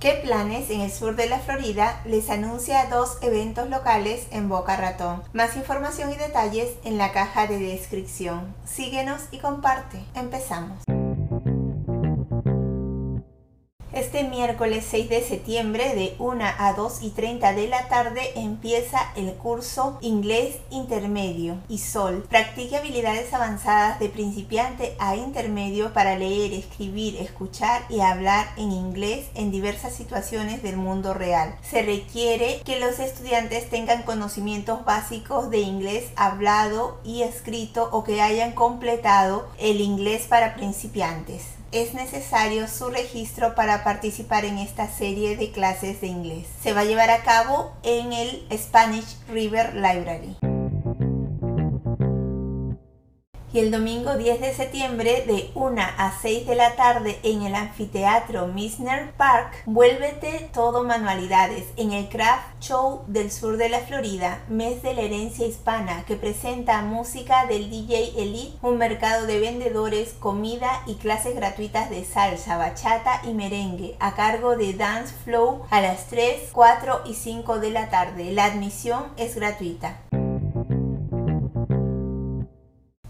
¿Qué planes en el sur de la Florida les anuncia dos eventos locales en Boca Ratón? Más información y detalles en la caja de descripción. Síguenos y comparte. Empezamos. Este miércoles 6 de septiembre de 1 a 2 y 30 de la tarde empieza el curso Inglés Intermedio y Sol. Practique habilidades avanzadas de principiante a intermedio para leer, escribir, escuchar y hablar en inglés en diversas situaciones del mundo real. Se requiere que los estudiantes tengan conocimientos básicos de inglés hablado y escrito o que hayan completado el inglés para principiantes es necesario su registro para participar en esta serie de clases de inglés. Se va a llevar a cabo en el Spanish River Library y el domingo 10 de septiembre de 1 a 6 de la tarde en el anfiteatro Misner Park, vuélvete todo manualidades en el Craft Show del sur de la Florida, mes de la herencia hispana que presenta música del DJ Elite, un mercado de vendedores, comida y clases gratuitas de salsa, bachata y merengue a cargo de Dance Flow a las 3, 4 y 5 de la tarde. La admisión es gratuita.